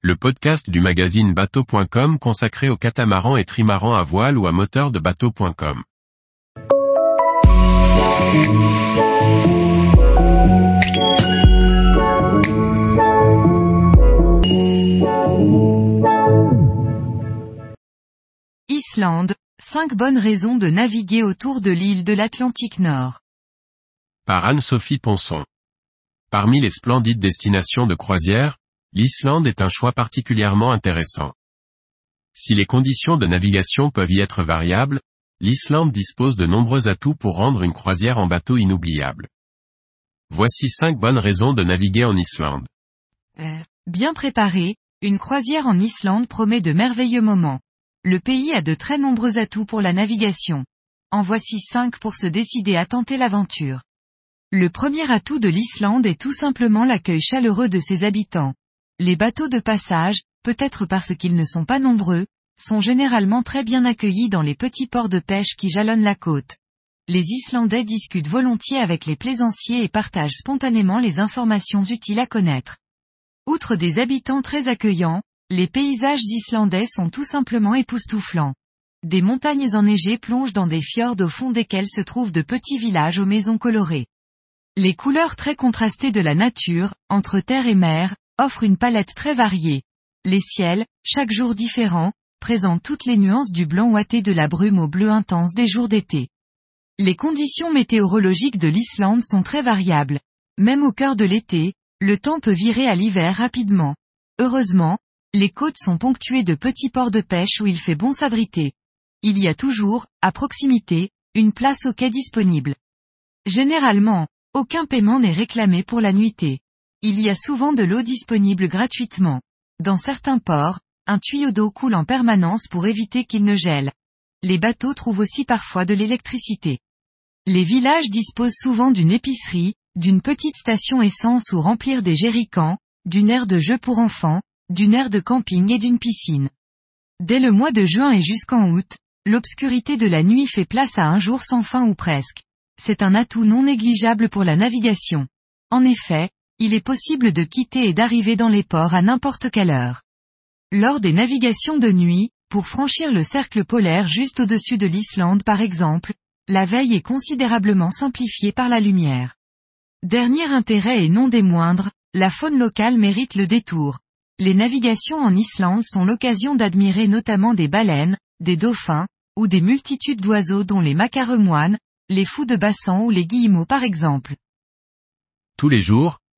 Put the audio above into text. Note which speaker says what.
Speaker 1: le podcast du magazine bateau.com consacré aux catamarans et trimarans à voile ou à moteur de bateau.com.
Speaker 2: Islande, 5 bonnes raisons de naviguer autour de l'île de l'Atlantique Nord.
Speaker 1: Par Anne-Sophie Ponson. Parmi les splendides destinations de croisière, l'Islande est un choix particulièrement intéressant. Si les conditions de navigation peuvent y être variables, l'Islande dispose de nombreux atouts pour rendre une croisière en bateau inoubliable. Voici 5 bonnes raisons de naviguer en Islande.
Speaker 2: Bien préparée, une croisière en Islande promet de merveilleux moments. Le pays a de très nombreux atouts pour la navigation. En voici 5 pour se décider à tenter l'aventure. Le premier atout de l'Islande est tout simplement l'accueil chaleureux de ses habitants. Les bateaux de passage, peut-être parce qu'ils ne sont pas nombreux, sont généralement très bien accueillis dans les petits ports de pêche qui jalonnent la côte. Les Islandais discutent volontiers avec les plaisanciers et partagent spontanément les informations utiles à connaître. Outre des habitants très accueillants, les paysages islandais sont tout simplement époustouflants. Des montagnes enneigées plongent dans des fjords au fond desquels se trouvent de petits villages aux maisons colorées. Les couleurs très contrastées de la nature, entre terre et mer, offrent une palette très variée. Les ciels, chaque jour différent, présentent toutes les nuances du blanc ouaté de la brume au bleu intense des jours d'été. Les conditions météorologiques de l'Islande sont très variables. Même au cœur de l'été, le temps peut virer à l'hiver rapidement. Heureusement, les côtes sont ponctuées de petits ports de pêche où il fait bon s'abriter. Il y a toujours, à proximité, une place au quai disponible. Généralement, aucun paiement n'est réclamé pour la nuitée. Il y a souvent de l'eau disponible gratuitement. Dans certains ports, un tuyau d'eau coule en permanence pour éviter qu'il ne gèle. Les bateaux trouvent aussi parfois de l'électricité. Les villages disposent souvent d'une épicerie, d'une petite station essence où remplir des jerrycans, d'une aire de jeu pour enfants, d'une aire de camping et d'une piscine. Dès le mois de juin et jusqu'en août, l'obscurité de la nuit fait place à un jour sans fin ou presque c'est un atout non négligeable pour la navigation. En effet, il est possible de quitter et d'arriver dans les ports à n'importe quelle heure. Lors des navigations de nuit, pour franchir le cercle polaire juste au-dessus de l'Islande par exemple, la veille est considérablement simplifiée par la lumière. Dernier intérêt et non des moindres, la faune locale mérite le détour. Les navigations en Islande sont l'occasion d'admirer notamment des baleines, des dauphins, ou des multitudes d'oiseaux dont les macaremoines, les fous de bassan ou les guillemots par exemple.
Speaker 1: Tous les jours,